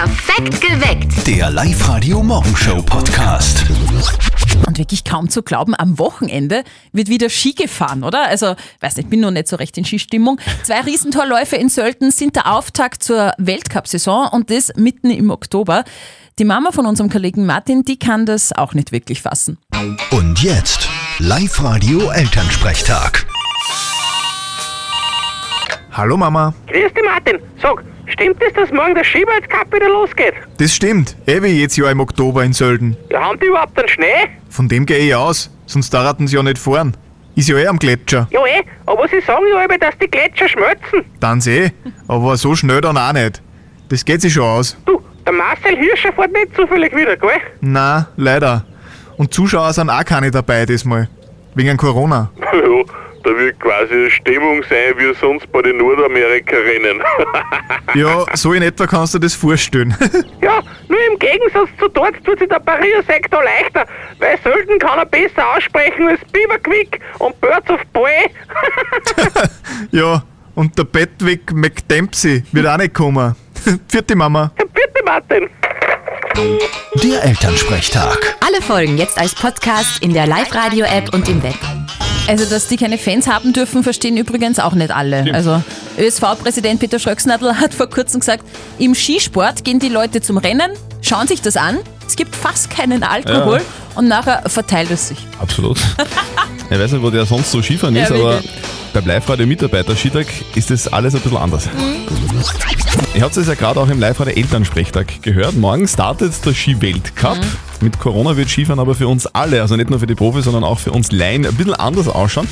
Perfekt geweckt. Der Live-Radio-Morgenshow-Podcast. Und wirklich kaum zu glauben, am Wochenende wird wieder Ski gefahren, oder? Also, weiß nicht, ich bin noch nicht so recht in Skistimmung. Zwei Riesentorläufe in Sölden sind der Auftakt zur Weltcup-Saison und das mitten im Oktober. Die Mama von unserem Kollegen Martin, die kann das auch nicht wirklich fassen. Und jetzt Live-Radio-Elternsprechtag. Hallo Mama. Grüß dich, Martin. Sag, stimmt es, dass morgen der Skiweltcup wieder losgeht? Das stimmt. Eh wie jetzt Jahr im Oktober in Sölden. Ja, haben die überhaupt einen Schnee? Von dem gehe ich aus, sonst darten sie ja nicht fahren. Ist ja eh am Gletscher. Ja, eh, aber sie sagen ja immer, dass die Gletscher schmelzen. Dann eh, aber so schnell dann auch nicht. Das geht sich schon aus. Du, der Marcel Hirscher fährt nicht zufällig wieder, gell? Na, leider. Und Zuschauer sind auch keine dabei diesmal. Wegen Corona. Ja, da wird quasi eine Stimmung sein, wie sonst bei den Nordamerika-Rennen. Ja, so in etwa kannst du dir das vorstellen. Ja, nur im Gegensatz zu dort tut sich der Pariser-Sektor leichter, weil Sölden kann er besser aussprechen als Beaverquick und Birds of Prey. ja, und der Bedwick McDempsey wird auch nicht kommen. Vierte Mama. Bitte, Martin. Der Elternsprechtag. Alle Folgen jetzt als Podcast in der Live-Radio-App und im Web. Also, dass die keine Fans haben dürfen, verstehen übrigens auch nicht alle. Also, ÖSV-Präsident Peter Schröcksnadel hat vor kurzem gesagt, im Skisport gehen die Leute zum Rennen, schauen sich das an, es gibt fast keinen Alkohol Ja. und nachher verteilt es sich. Absolut. ich weiß nicht, wo der sonst so Skifahren Ja, ist, aber wirklich. beim Live-Radio Mitarbeiter Skitag ist das alles ein bisschen anders. Ihr habt es ja gerade auch im Live-Radio Elternsprechtag gehört. Morgen startet der Ski-Weltcup. Mit Corona wird Skifahren aber für uns alle, also nicht nur für die Profis, sondern auch für uns Laien, ein bisschen anders ausschauen.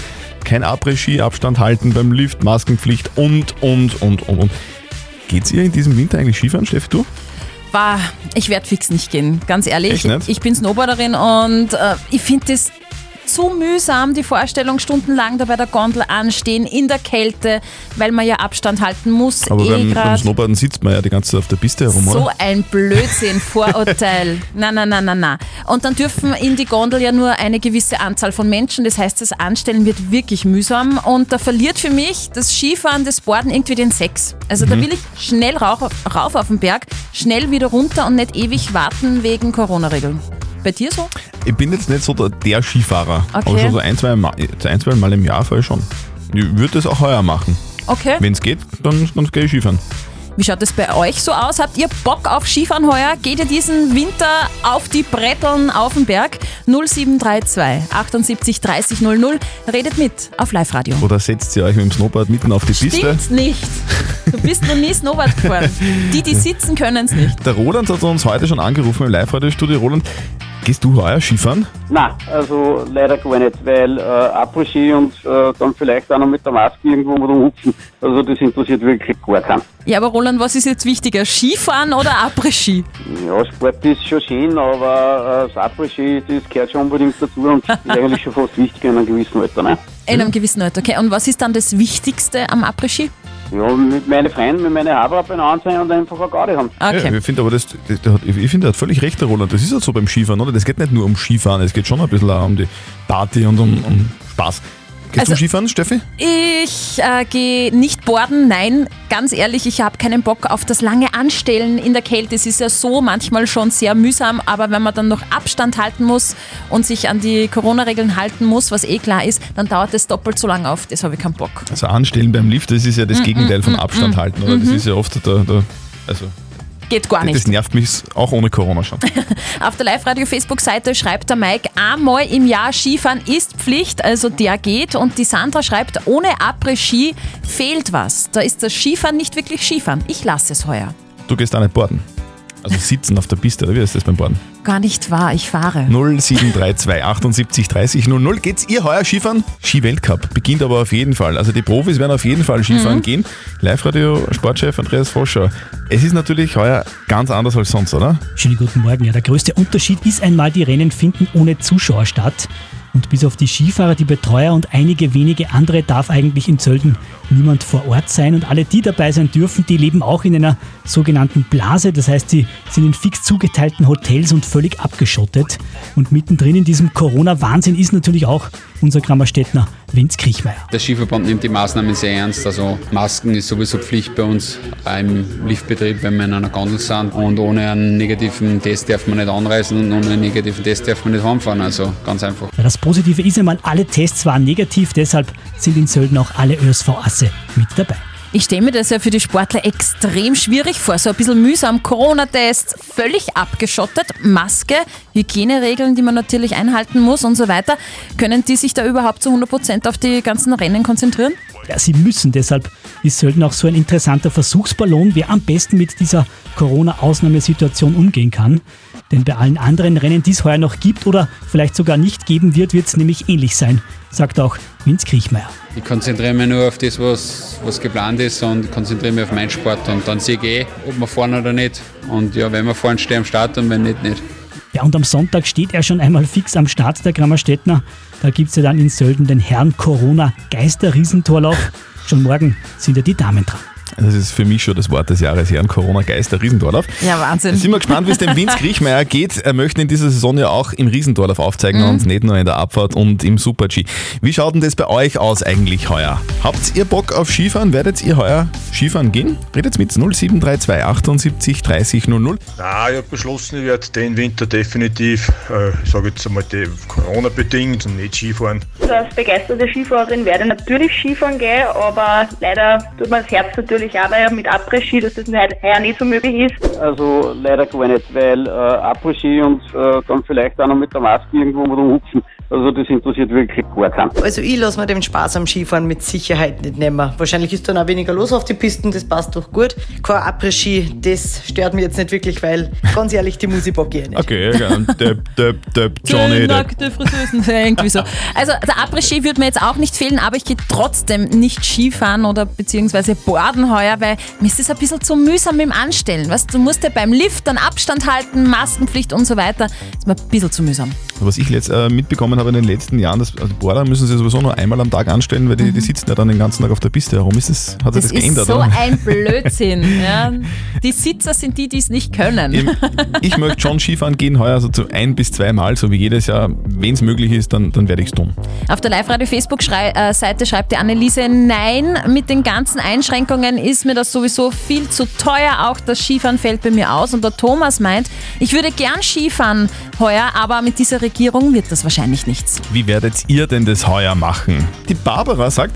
Kein Après-Ski, Abstand halten beim Lift, Maskenpflicht und, und, und, und, und. Geht's ihr in diesem Winter eigentlich Skifahren, Steffi, du? Bah, ich werde fix nicht gehen, ganz ehrlich. Ich bin Snowboarderin und äh, ich finde das zu mühsam, die Vorstellung, stundenlang da bei der Gondel anstehen, in der Kälte, weil man ja Abstand halten muss. Aber eh beim, beim. Snowboarden sitzt man ja die ganze Zeit auf der Piste herum, So oder? ein Blödsinn, Vorurteil. na, na, na, na, na. Und dann dürfen in die Gondel ja nur eine gewisse Anzahl von Menschen. Das heißt, das Anstellen wird wirklich mühsam. Und da verliert für mich das Skifahren, das Boarden irgendwie den Sex. Also Mhm. da will ich schnell rauf, rauf auf den Berg, schnell wieder runter und nicht ewig warten wegen Corona-Regeln. Bei dir so? Ich bin jetzt nicht so der, der Skifahrer, Okay. aber schon so ein zwei, Mal, ein, zwei Mal im Jahr fahre ich schon. Ich würde das auch heuer machen. Okay. Wenn es geht, dann, dann gehe ich Skifahren. Wie schaut es bei euch so aus? Habt ihr Bock auf Skifahren heuer? Geht ihr diesen Winter auf die Bretteln auf den Berg? 0732 78 30 00. Redet mit auf Live-Radio. Oder setzt ihr euch mit dem Snowboard mitten auf die Piste? Stimmt's nicht. Du bist noch nie Snowboard gefahren. Die, die sitzen, können es nicht. Der Roland hat uns heute schon angerufen im Live-Radio-Studio. Roland, gehst du heuer Skifahren? Nein, also leider gar nicht, weil äh, Après-Ski und äh, dann vielleicht auch noch mit der Maske irgendwo rumhupfen, also das interessiert wirklich gar keinen. Ja, aber Roland, was ist jetzt wichtiger? Skifahren oder Après-Ski? Ja, Sport ist schon schön, aber äh, das Après-Ski, das gehört schon unbedingt dazu und ist eigentlich schon fast wichtiger in einem gewissen Alter. Ne? In einem gewissen Alter. Okay, und was ist dann das Wichtigste am Après-Ski? Ja, mit meinen Freunden, mit meinen Haber sein und einfach eine Garde haben. Okay. Ja, ich finde aber, das, das, hat, ich finde, er hat völlig recht, der Roland. Das ist halt so beim Skifahren, oder? Das geht nicht nur um Skifahren, es geht schon ein bisschen auch um die Party und um, um Spaß. Gehst Also- du Skifahren, Steffi? Ich äh, gehe nicht boarden, nein, ganz ehrlich, ich habe keinen Bock auf das lange Anstellen in der Kälte. Es ist ja so manchmal schon sehr mühsam, aber wenn man dann noch Abstand halten muss und sich an die Corona-Regeln halten muss, was eh klar ist, dann dauert es doppelt so lange auf. Das habe ich keinen Bock. Also anstellen beim Lift, das ist ja Mm, das Gegenteil von Abstand halten, oder? Das ist ja oft der, der also Geht gar das nicht. nervt mich auch ohne Corona schon. Auf der Live-Radio-Facebook-Seite schreibt der Mike, einmal im Jahr Skifahren ist Pflicht, also der geht. Und die Sandra schreibt, ohne Après-Ski fehlt was. Da ist das Skifahren nicht wirklich Skifahren. Ich lasse es heuer. Du gehst auch nicht boarden. Also sitzen auf der Piste, oder wie ist das beim Boarden? Gar nicht wahr, ich fahre. 0732 78 30 00. Geht's ihr heuer Skifahren? Ski-Weltcup beginnt aber auf jeden Fall. Also die Profis werden auf jeden Fall Skifahren gehen. Live-Radio-Sportchef Andreas Foscher. Es ist natürlich heuer ganz anders als sonst, oder? Schönen guten Morgen. Ja, der größte Unterschied ist einmal, die Rennen finden ohne Zuschauer statt. Und bis auf die Skifahrer, die Betreuer und einige wenige andere darf eigentlich in Zölden niemand vor Ort sein. Und alle, die dabei sein dürfen, die leben auch in einer sogenannten Blase. Das heißt, sie sind in fix zugeteilten Hotels und völlig abgeschottet. Und mittendrin in diesem Corona-Wahnsinn ist natürlich auch unser Grammerstädtner Vince Kriechmeier. Der Skiverband nimmt die Maßnahmen sehr ernst. Also Masken ist sowieso Pflicht bei uns im Liftbetrieb, wenn wir in einer Gondel sind. Und ohne einen negativen Test darf man nicht anreisen und ohne einen negativen Test darf man nicht heimfahren. Also ganz einfach. Ja, Das Positive ist einmal, alle Tests waren negativ, deshalb sind in Sölden auch alle ÖSV-Asse mit dabei. Ich stelle mir das ja für die Sportler extrem schwierig vor. So ein bisschen mühsam. Corona-Test, völlig abgeschottet, Maske, Hygieneregeln, die man natürlich einhalten muss und so weiter. Können die sich da überhaupt zu 100% auf die ganzen Rennen konzentrieren? Ja, sie müssen, deshalb ist Sölden auch so ein interessanter Versuchsballon, wer am besten mit dieser Corona-Ausnahmesituation umgehen kann. Denn bei allen anderen Rennen, die es heuer noch gibt oder vielleicht sogar nicht geben wird, wird es nämlich ähnlich sein, sagt auch Vince Kriechmeier. Ich konzentriere mich nur auf das, was, was geplant ist und konzentriere mich auf meinen Sport. Und dann sehe ich eh, ob wir fahren oder nicht. Und ja, wenn wir fahren, stehe am Start und wenn nicht, nicht. Ja, und am Sonntag steht er schon einmal fix am Start, der Grammerstädtner. Da gibt es ja dann in Sölden den Herrn Corona Geister-Riesentorlauf. Schon morgen sind ja die Damen dran. Das ist für mich schon das Wort des Jahres, Herrn Corona Geister Riesentorlauf. Ja, Wahnsinn. Sind wir gespannt, wie es dem Vince Kriechmeier geht. Er möchte in dieser Saison ja auch im Riesentorlauf aufzeigen und nicht nur in der Abfahrt und im Super-G. Wie schaut denn das bei euch aus eigentlich heuer? Habt ihr Bock auf Skifahren? Werdet ihr heuer Skifahren gehen? Redet mit 0732 78 30 00. Nein, ich habe beschlossen, ich werde den Winter definitiv, äh, ich sage jetzt einmal, die Corona-bedingt und nicht Skifahren. Als begeisterte Skifahrerin werde ich natürlich Skifahren gehen, aber leider tut mir das Herz natürlich auch, weil mit Après-Ski, dass das heuer nicht so möglich ist. Also leider gar nicht, weil äh, Après-Ski und äh, dann vielleicht auch noch mit der Maske irgendwo rumhupfen. Also das interessiert wirklich gar keinen. Also ich lasse mir den Spaß am Skifahren mit Sicherheit nicht nehmen. Wahrscheinlich ist dann auch weniger los auf die Pisten, das passt doch gut. Kein Après-Ski, das stört mich jetzt nicht wirklich, weil ganz ehrlich, die Musik bock ich eh nicht. Okay, ja, Depp, Depp, Depp, Johnny Depp. Nackte Friseusen, ja, irgendwie so. Also der Après-Ski würde mir jetzt auch nicht fehlen, aber ich gehe trotzdem nicht Skifahren oder beziehungsweise Borden heuer, weil mir ist das ein bisschen zu mühsam im Anstellen. Weißt, du musst ja beim Lift dann Abstand halten, Maskenpflicht und so weiter. Das ist mir ein bisschen zu mühsam. Was ich jetzt äh, mitbekommen habe in den letzten Jahren, dass also Border müssen sie sowieso nur einmal am Tag anstellen, weil die, die sitzen ja dann den ganzen Tag auf der Piste herum. Ist das, hat Das das, geändert? ist so oder? ein Blödsinn. Ja. Die Sitzer sind die, die es nicht können. Eben, ich möchte schon Skifahren gehen heuer, also zu ein bis zweimal, so wie jedes Jahr. Wenn es möglich ist, dann, dann werde ich es tun. Auf der Live-Radio-Facebook-Seite schreibt die Anneliese, nein, mit den ganzen Einschränkungen ist mir das sowieso viel zu teuer. Auch das Skifahren fällt bei mir aus. Und der Thomas meint, ich würde gern Skifahren heuer, aber mit dieser Regierung wird das wahrscheinlich nichts. Wie werdet ihr denn das heuer machen? Die Barbara sagt,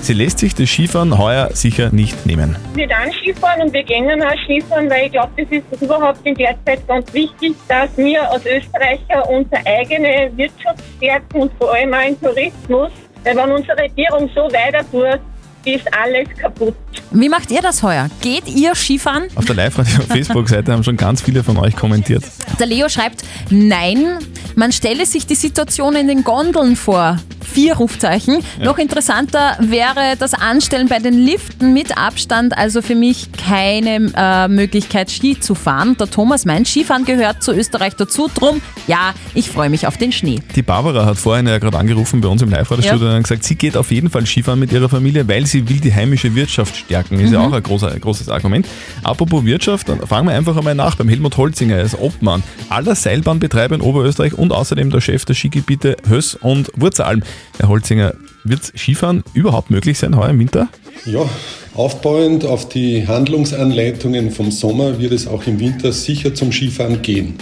sie lässt sich das Skifahren heuer sicher nicht nehmen. Wir dann Skifahren und wir gehen auch Skifahren, weil ich glaube, das ist überhaupt in der Zeit ganz wichtig, dass wir als Österreicher unsere eigene Wirtschaft stärken und vor allem auch den Tourismus. Weil wenn unsere Regierung so weiter tut, ist alles kaputt. Wie macht ihr das heuer? Geht ihr Skifahren? Auf der Live-Radio-Facebook-Seite haben schon ganz viele von euch kommentiert. Der Leo schreibt, nein, man stelle sich die Situation in den Gondeln vor. Vier Rufzeichen. Noch interessanter wäre das Anstellen bei den Liften mit Abstand, also für mich keine äh, Möglichkeit, Ski zu fahren. Der Thomas meint, Skifahren gehört zu Österreich dazu. Drum, ja, ich freue mich auf den Schnee. Die Barbara hat vorhin ja gerade angerufen bei uns im Live-Radio-Studio Ja. und gesagt, sie geht auf jeden Fall Skifahren mit ihrer Familie, weil sie will die heimische Wirtschaft stärken. Ist ja auch ein, großer, großes Argument. Apropos Wirtschaft, dann fragen wir einfach einmal nach beim Helmut Holzinger, er ist Obmann aller Seilbahnbetreiber in Oberösterreich und außerdem der Chef der Skigebiete Höss und Wurzalm. Herr Holzinger, wird Skifahren überhaupt möglich sein heuer im Winter? Ja, aufbauend auf die Handlungsanleitungen vom Sommer wird es auch im Winter sicher zum Skifahren gehen.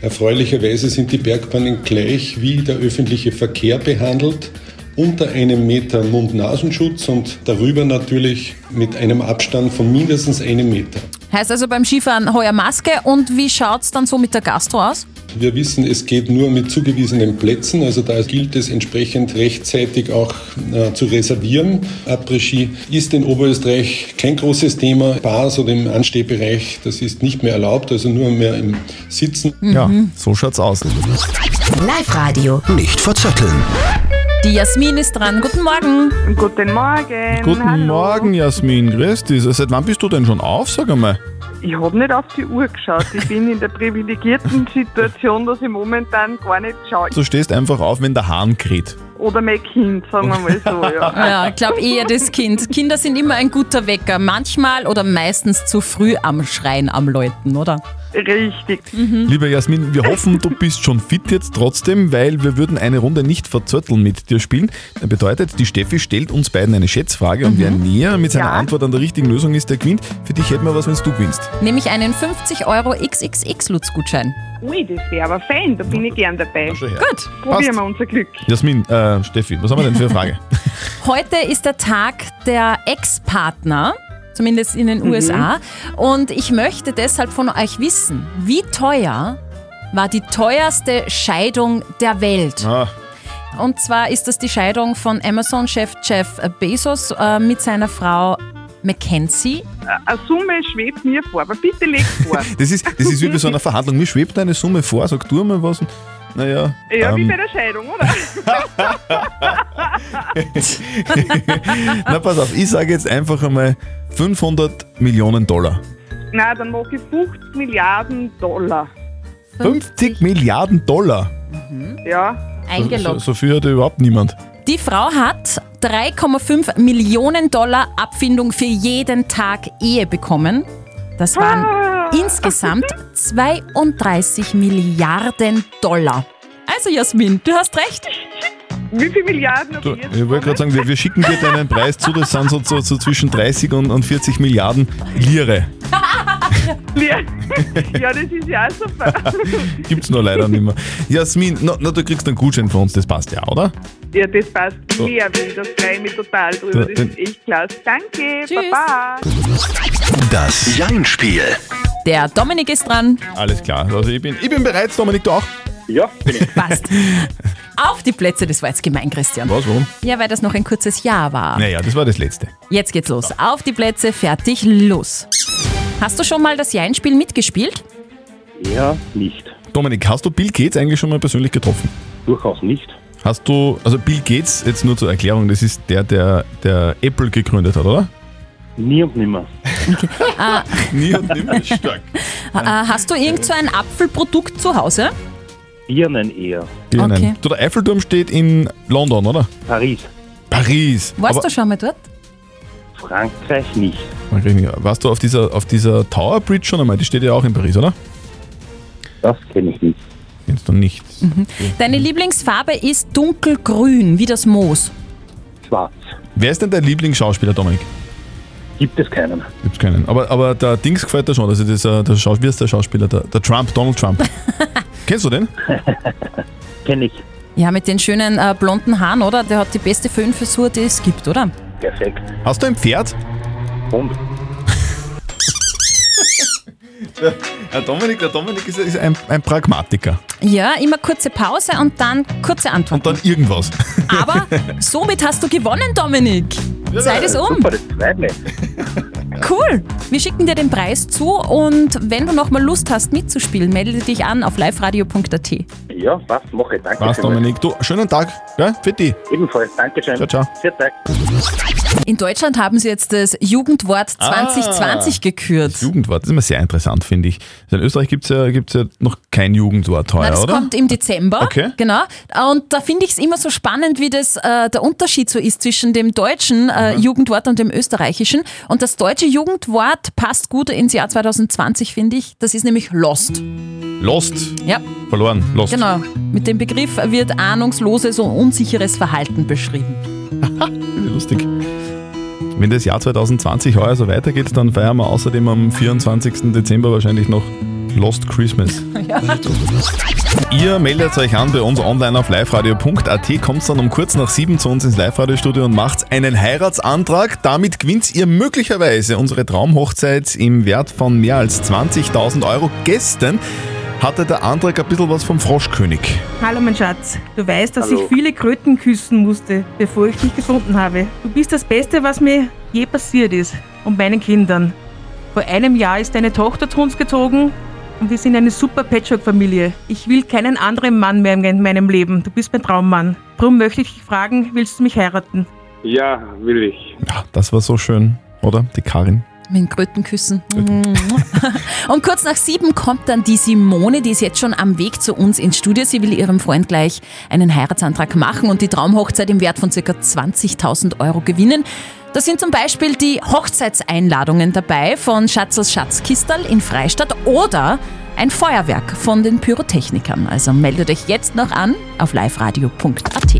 Erfreulicherweise sind die Bergbahnen gleich wie der öffentliche Verkehr behandelt, unter einem Meter Mund-Nasenschutz und darüber natürlich mit einem Abstand von mindestens einem Meter. Heißt also beim Skifahren heuer Maske und wie schaut es dann so mit der Gastro aus? Wir wissen, es geht nur mit zugewiesenen Plätzen, also da gilt es entsprechend rechtzeitig auch äh, zu reservieren. Après-Ski ist in Oberösterreich kein großes Thema. Bars oder im Anstehbereich, das ist nicht mehr erlaubt, also nur mehr im Sitzen. Ja, so schaut's aus. Live-Radio. Nicht verzetteln. Die Jasmin ist dran. Guten Morgen. Guten Morgen. Guten Morgen, Jasmin. Grüß dich. Seit wann bist du denn schon auf, sag einmal? Ich habe nicht auf die Uhr geschaut. Ich bin in der privilegierten Situation, dass ich momentan gar nicht schaue. Du stehst einfach auf, wenn der Hahn kräht. oder mein Kind, sagen wir mal so, ja. Ja, ich glaube eher das Kind. Kinder sind immer ein guter Wecker. Manchmal oder meistens zu früh am Schreien am Läuten, oder? Richtig. Liebe Jasmin, wir hoffen, du bist schon fit jetzt trotzdem, weil wir würden eine Runde nicht verzötteln mit dir spielen. Das bedeutet, die Steffi stellt uns beiden eine Schätzfrage und wer näher mit seiner Ja. Antwort an der richtigen Lösung ist, der gewinnt. Für dich hätten wir was, wenn du gewinnst. Nämlich einen 50 Euro XXX-Lutz-Gutschein. Ui, das wäre aber fein, da bin ich gern dabei. Gut. Probieren wir unser Glück. Jasmin, äh, Steffi, was haben wir denn für eine Frage? Heute ist der Tag der Ex-Partner, zumindest in den Mhm. USA. Und ich möchte deshalb von euch wissen, wie teuer war die teuerste Scheidung der Welt? Ah, Und zwar ist das die Scheidung von Amazon-Chef Jeff Bezos äh, mit seiner Frau Mackenzie. Eine Summe schwebt mir vor, aber bitte leg vor. das, ist, das ist wie bei so einer Verhandlung. Mir schwebt eine Summe vor, sag du mal was. Naja. Ja, wie ähm, bei der Scheidung, oder? na pass auf, ich sage jetzt einfach einmal 500 Millionen Dollar. Nein, dann mache ich 50 Milliarden Dollar. 50 Milliarden Dollar. Ja. So, so viel hat überhaupt niemand. Die Frau hat 3,5 Millionen Dollar Abfindung für jeden Tag Ehe bekommen. Das waren insgesamt 32 Milliarden Dollar. Also Jasmin, du hast recht. Wie viele Milliarden Du, ich wollte gerade sagen, wir, wir schicken dir deinen Preis zu, das sind so, so, so zwischen 30 und, und 40 Milliarden Lire. Ja, ja, das ist ja auch super. Gibt's nur leider nicht mehr. Jasmin, na, na, du kriegst einen Gutschein von uns, das passt ja, oder? Ja, das passt So. mehr, wenn das freue ich mich total drüber. Da- Das ist echt klasse. Danke, Baba. Das Jein-Spiel. Der Dominik ist dran. Alles klar, also ich bin, ich bin bereit, Dominik, du auch? Ja, bin ich. Passt. Auf die Plätze, das war jetzt gemein, Christian. Was, warum? Ja, weil das noch ein kurzes Ja war. Naja, das war das Letzte. Jetzt geht's los. Auf die Plätze, fertig, los. Hast du schon mal das Jein-Spiel mitgespielt? Ja, nicht. Dominik, hast du Bill Gates eigentlich schon mal persönlich getroffen? Durchaus nicht. Hast du, also Bill Gates, jetzt nur zur Erklärung, das ist der, der, der Apple gegründet hat, oder? Nie und nimmer. Ah, Nie und nimmer ist stark. äh, hast du irgend so ein Apfelprodukt zu Hause? Birnen eher. Ja, Okay. Du, der Eiffelturm steht in London, oder? Paris. Paris. Warst Aber- du schon mal dort? Frankreich nicht. Warst du auf dieser, auf dieser Tower Bridge schon einmal? Die steht ja auch in Paris, oder? Das kenne ich nicht. Kennst du nicht. Deine Lieblingsfarbe ist dunkelgrün, wie das Moos. Schwarz. Wer ist denn dein Lieblingsschauspieler, Dominik? Gibt es keinen. Gibt's keinen. Aber, aber der Dings gefällt dir schon. Also dieser, der Schaus, wie ist der Schauspieler? Der, der Trump, Donald Trump. Kennst du den? Kenn ich. Ja, mit den schönen äh, blonden Haaren, oder? Der hat die beste Föhnfrisur, die es gibt, oder? Perfekt. Hast du ein Pferd? Und? Der Dominik, der Dominik ist, ist ein, ein Pragmatiker. Ja, immer kurze Pause und dann kurze Antwort. Und dann irgendwas. Aber somit hast du gewonnen, Dominik. Zeit ist um. Super, das freut mich. Cool. Wir schicken dir den Preis zu und wenn du nochmal Lust hast mitzuspielen, melde dich an auf liveradio.at. Ja, was mache ich? Danke. Was, vielmals. Dominik? Du, schönen Tag. Ja, für dich. Ebenfalls. Dankeschön. Ciao, ciao. Vielen Dank. In Deutschland haben sie jetzt das Jugendwort 2020 Ah. gekürt. Das Jugendwort, das ist immer sehr interessant, finde ich. Also in Österreich gibt es ja, gibt's ja noch kein Jugendwort heuer, Nein, das oder? kommt im Dezember. Okay. Genau. Und da finde ich es immer so spannend, wie das äh, der Unterschied so ist zwischen dem deutschen äh, Mhm. Jugendwort und dem österreichischen. Und das deutsche Jugendwort passt gut ins Jahr 2020, finde ich. Das ist nämlich Lost. Lost. Ja. Verloren. Lost. Genau. Mit dem Begriff wird ahnungsloses und unsicheres Verhalten beschrieben. Lustig. Wenn das Jahr 2020 heuer so weitergeht, dann feiern wir außerdem am 24. Dezember wahrscheinlich noch Lost Christmas. Ja. Ihr meldet euch an bei uns online auf liveradio.at, kommt dann um kurz nach sieben zu uns ins Live-Radio-Studio und macht einen Heiratsantrag. Damit gewinnt ihr möglicherweise unsere Traumhochzeit im Wert von mehr als 20.000 Euro. Gestern hatte der Antrag ein bisschen was vom Froschkönig. Hallo mein Schatz, du weißt, dass Hallo. ich viele Kröten küssen musste, bevor ich dich gefunden habe. Du bist das Beste, was mir je passiert ist und meinen Kindern. Vor einem Jahr ist deine Tochter zu uns gezogen und wir sind eine super Patchwork-Familie. Ich will keinen anderen Mann mehr in meinem Leben. Du bist mein Traummann. Drum möchte ich dich fragen, willst du mich heiraten? Ja, will ich. Ja, das war so schön, oder? Die Karin. Mit den Krötenküssen. Und kurz nach sieben kommt dann die Simone, die ist jetzt schon am Weg zu uns ins Studio. Sie will ihrem Freund gleich einen Heiratsantrag machen und die Traumhochzeit im Wert von ca. 20.000 Euro gewinnen. Da sind zum Beispiel die Hochzeitseinladungen dabei von Schatzers Schatzkistal in Freistadt oder ein Feuerwerk von den Pyrotechnikern. Also meldet euch jetzt noch an auf liveradio.at.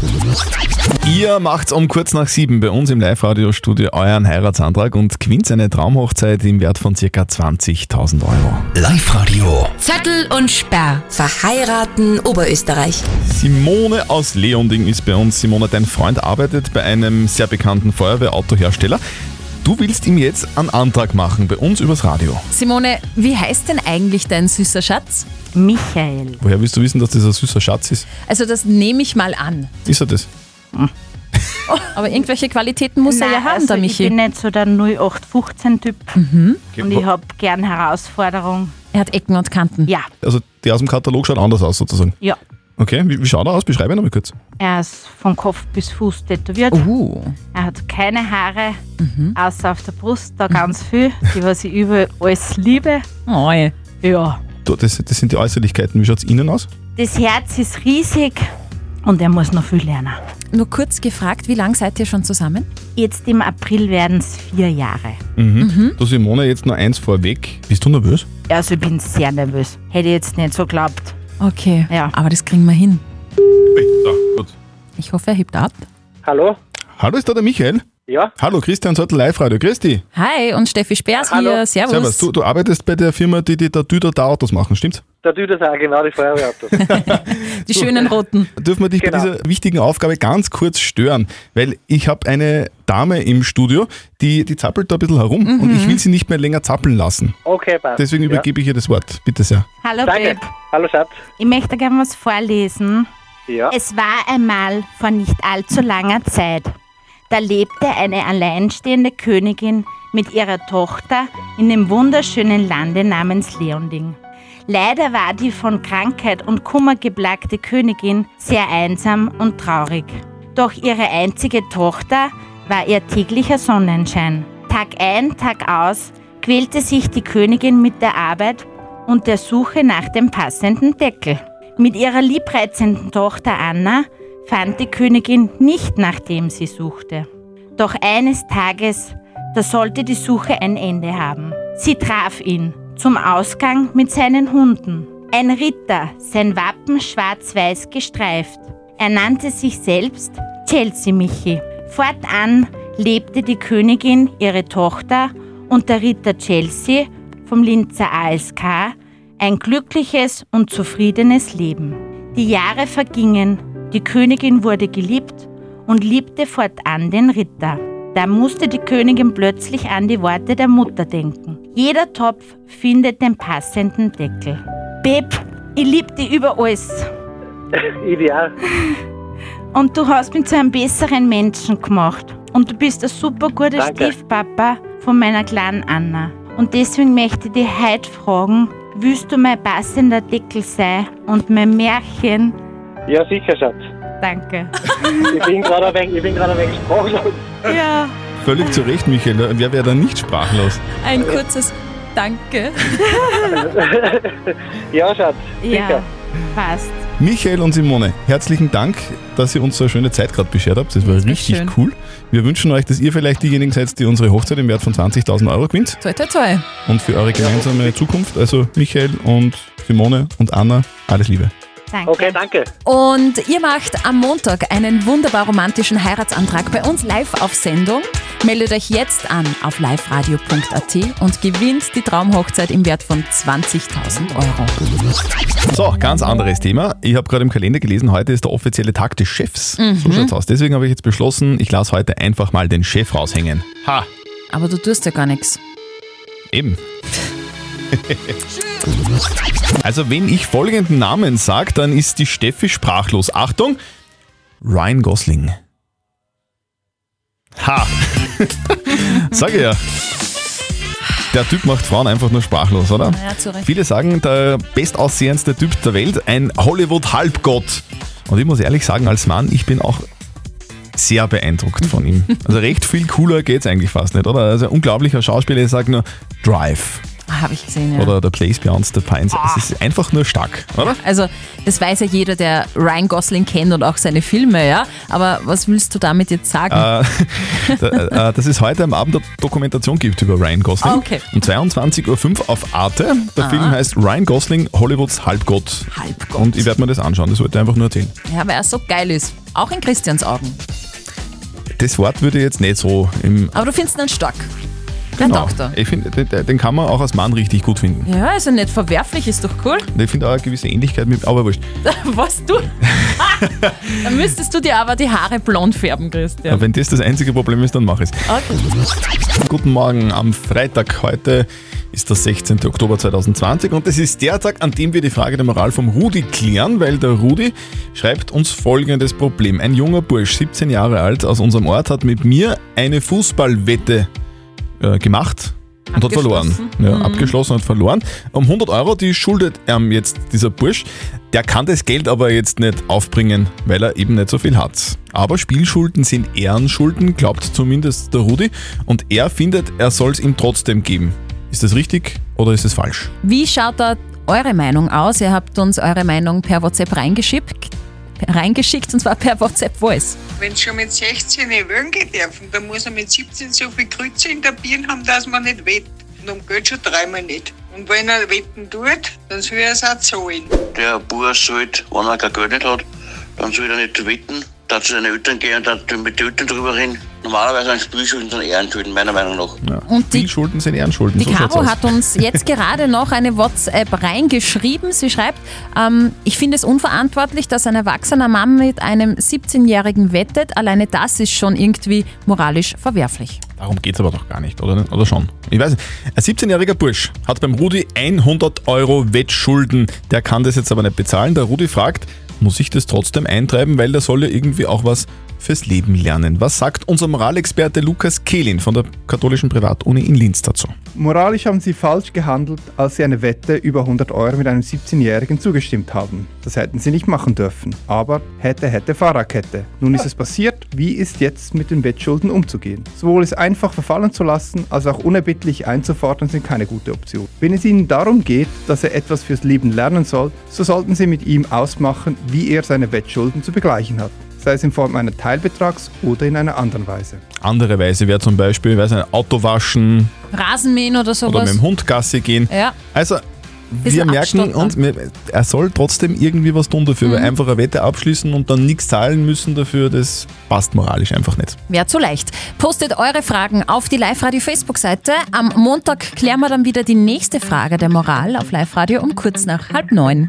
Ihr macht's um kurz nach sieben bei uns im Live-Radio-Studio euren Heiratsantrag und gewinnt eine Traumhochzeit im Wert von ca. 20.000 Euro. Live-Radio. Zettel und Sperr. Verheiraten Oberösterreich. Simone aus Leonding ist bei uns. Simone, dein Freund arbeitet bei einem sehr bekannten Feuerwehrautohersteller. Du willst ihm jetzt einen Antrag machen bei uns übers Radio. Simone, wie heißt denn eigentlich dein süßer Schatz? Michael. Woher willst du wissen, dass das ein süßer Schatz ist? Also das nehme ich mal an. Ist er das? Aber irgendwelche Qualitäten muss er ja Nein, haben, also der Ich Michi. bin nicht so der 0815-Typ Mhm. und ich habe gern Herausforderung. Er hat Ecken und Kanten. Ja, Also der aus dem Katalog schaut anders aus sozusagen. ja. Okay, wie, wie schaut er aus? Beschreibe ihn nochmal kurz. Er ist von Kopf bis Fuß tätowiert. Uh. Er hat keine Haare, außer auf der Brust, da ganz viel, die was ich über alles liebe. Oh, ja. Du, Das, das sind die Äußerlichkeiten. Wie schaut es innen aus? Das Herz ist riesig und er muss noch viel lernen. Nur kurz gefragt, wie lange seid ihr schon zusammen? Jetzt im April werden es vier Jahre. Mhm. Du Simone, jetzt noch eins vorweg. Bist du nervös? Also ich bin sehr nervös. Hätte ich jetzt nicht so geglaubt. Okay, Ja. aber das kriegen wir hin. So, gut. Ich hoffe, er hebt ab. Hallo? Hallo, ist da der Michael? Ja? Hallo, Christian Zottel Live Radio. Grüß dich. Hi, und Steffi Speers Hallo. hier. Servus. Servus. Du, du arbeitest bei der Firma, die die da Düder da Autos machen, stimmt's? Der auch, genau, die Feuerwehrautos. Die schönen roten. Dürfen wir dich Genau. bei dieser wichtigen Aufgabe ganz kurz stören? Weil ich habe eine Dame im Studio, die, die zappelt da ein bisschen herum und ich will sie nicht mehr länger zappeln lassen. Okay, passt. Deswegen ja. übergebe ich ihr das Wort. Bitte sehr. Hallo Danke. Babe. Hallo Schatz. Ich möchte gerne was vorlesen. Ja. Es war einmal vor nicht allzu langer Zeit. Da lebte eine alleinstehende Königin mit ihrer Tochter in dem wunderschönen Lande namens Leonding. Leider war die von Krankheit und Kummer geplagte Königin sehr einsam und traurig. Doch ihre einzige Tochter war ihr täglicher Sonnenschein. Tag ein, Tag aus quälte sich die Königin mit der Arbeit und der Suche nach dem passenden Deckel. Mit ihrer liebreizenden Tochter Anna fand die Königin nicht nach dem sie suchte. Doch eines Tages, da sollte die Suche ein Ende haben. Sie traf ihn zum Ausgang mit seinen Hunden. Ein Ritter, sein Wappen schwarz-weiß gestreift. Er nannte sich selbst Chelsea Michi. Fortan lebte die Königin, ihre Tochter und der Ritter Chelsea vom Linzer ASK ein glückliches und zufriedenes Leben. Die Jahre vergingen, die Königin wurde geliebt und liebte fortan den Ritter. Da musste die Königin plötzlich an die Worte der Mutter denken. Jeder Topf findet den passenden Deckel. Beb, ich lieb dich über alles. Ideal. Und du hast mich zu einem besseren Menschen gemacht. Und du bist ein super guter Danke. Stiefpapa von meiner kleinen Anna. Und deswegen möchte ich dich heute fragen, willst du mein passender Deckel sein und mein Märchen? Ja, sicher, Schatz. Danke. Ich bin gerade ein wenig, ich bin gerade ein wenig sprachlos. Ja. Völlig zu Recht, Michael. Wer wäre da nicht sprachlos? Ein kurzes Danke. ja, Schatz. Ja, Sicher. passt. Michael und Simone, herzlichen Dank, dass ihr uns so eine schöne Zeit gerade beschert habt. Das war richtig schön. cool. Wir wünschen euch, dass ihr vielleicht diejenigen seid, die unsere Hochzeit im Wert von 20.000 Euro gewinnt. Toi, toi, toi. Und für eure gemeinsame Zukunft, also Michael und Simone und Anna, alles Liebe. Danke. Okay, danke. Und ihr macht am Montag einen wunderbar romantischen Heiratsantrag bei uns live auf Sendung. Meldet euch jetzt an auf liveradio.at und gewinnt die Traumhochzeit im Wert von 20.000 Euro. So, ganz anderes Thema. Ich habe gerade im Kalender gelesen, heute ist der offizielle Tag des Chefs. Mhm. So schaut's aus. Deswegen habe ich jetzt beschlossen, ich lasse heute einfach mal den Chef raushängen. Ha, Aber du tust ja gar nichts. eben. also, wenn ich folgenden Namen sage, dann ist die Steffi sprachlos. Achtung, Ryan Gosling. Ha! Sag ich ja. Der Typ macht Frauen einfach nur sprachlos, oder? Ja, zu Recht. Viele sagen, der bestaussehendste Typ der Welt, ein Hollywood-Halbgott. Und ich muss ehrlich sagen, als Mann, ich bin auch sehr beeindruckt von ihm. Also recht viel cooler geht's eigentlich fast nicht, oder? Also ein unglaublicher Schauspieler, ich sage nur Drive. Ah, Habe ich gesehen, ja. Oder der Place Beyond the Pines. Es ist einfach nur stark, oder? Also, das weiß ja jeder, der Ryan Gosling kennt und auch seine Filme, ja. Aber was willst du damit jetzt sagen? Äh, da- äh, dass es heute am Abend eine Dokumentation gibt über Ryan Gosling. Ah, okay. Um 22.05 Uhr auf Arte. Der Ah. Film heißt Ryan Gosling, Hollywoods Halbgott. Halbgott. Und ich werde mir das anschauen, das wollte ich einfach nur erzählen. Ja, weil er so geil ist. Auch in Christians Augen. Das Wort würde ich jetzt nicht so im. Aber du findest ihn stark. Genau. Doktor. Ich finde, den, den kann man auch als Mann richtig gut finden. Ja, ist ja nicht verwerflich, ist doch cool. Ich finde auch eine gewisse Ähnlichkeit mit, aber wurscht. Was du? Dann müsstest du dir aber die Haare blond färben, Christian. Aber wenn das das einzige Problem ist, dann mach es. Okay. Guten Morgen am Freitag. Heute ist der 16. Oktober 2020 und das ist der Tag, an dem wir die Frage der Moral vom Rudi klären, weil der Rudi schreibt uns folgendes Problem. Ein junger Bursch, 17 Jahre alt, aus unserem Ort hat mit mir eine Fußballwette äh, gemacht und hat verloren. Abgeschlossen. Ja, Mhm. abgeschlossen und verloren. Um 100 Euro, die schuldet ihm jetzt dieser Bursch. Der kann das Geld aber jetzt nicht aufbringen, weil er eben nicht so viel hat. Aber Spielschulden sind Ehrenschulden, glaubt zumindest der Rudi. Und er findet, er soll es ihm trotzdem geben. Ist das richtig oder ist es falsch? Wie schaut da eure Meinung aus? Ihr habt uns eure Meinung per WhatsApp reingeschickt, reingeschickt und zwar per WhatsApp Voice. Wenn sie schon mit 16 wählen gehen dürfen, dann muss er mit 17 so viel Grütze in der Birne haben, dass man nicht wettet. Und um Geld schon dreimal nicht. Und wenn er wetten tut, dann soll er es auch zahlen. Der Bauer sollte, wenn er kein Geld nicht hat, dann soll er nicht wetten, dass zu seinen Eltern gehen und dann mit den Eltern drüber reden. Normalerweise sind Spielschulden sind Ehrenschulden, meiner Meinung nach. Ja. Und die- Spielschulden sind Ehrenschulden. Die so Caro hat uns jetzt gerade noch eine WhatsApp reingeschrieben. Sie schreibt, ähm, ich finde es unverantwortlich, dass ein erwachsener Mann mit einem 17-Jährigen wettet. Alleine das ist schon irgendwie moralisch verwerflich. Darum geht es aber doch gar nicht, oder? Oder schon? Ich weiß nicht. Ein 17-jähriger Bursch hat beim Rudi 100 Euro Wettschulden. Der kann das jetzt aber nicht bezahlen. Der Rudi fragt, muss ich das trotzdem eintreiben, weil der soll ja irgendwie auch was fürs Leben lernen. Was sagt unser Moralexperte Lukas Kehlin von der katholischen Privatuni in Linz dazu? Moralisch haben Sie falsch gehandelt, als Sie eine Wette über 100 Euro mit einem 17-Jährigen zugestimmt haben. Das hätten Sie nicht machen dürfen. Aber hätte, hätte Fahrradkette. Nun ist es passiert. Wie ist jetzt mit den Wettschulden umzugehen? Sowohl es einfach verfallen zu lassen, als auch unerbittlich einzufordern, sind keine gute Option. Wenn es Ihnen darum geht, dass er etwas fürs Leben lernen soll, so sollten Sie mit ihm ausmachen, wie er seine Wettschulden zu begleichen hat. Sei es in Form eines Teilbetrags oder in einer anderen Weise. Andere Weise wäre zum Beispiel, ich weiß nicht, Auto waschen Rasenmähen oder oder sowas. mit dem Hund Gassi gehen. Ja. Also, wir merken uns, wir- er soll trotzdem irgendwie was tun dafür, weil Mhm. einfach eine Wette abschließen und dann nichts zahlen müssen dafür, das passt moralisch einfach nicht. Wäre zu leicht. Postet eure Fragen auf die Live-Radio Facebook-Seite. Am Montag klären wir dann wieder die nächste Frage der Moral auf Live-Radio um kurz nach halb neun.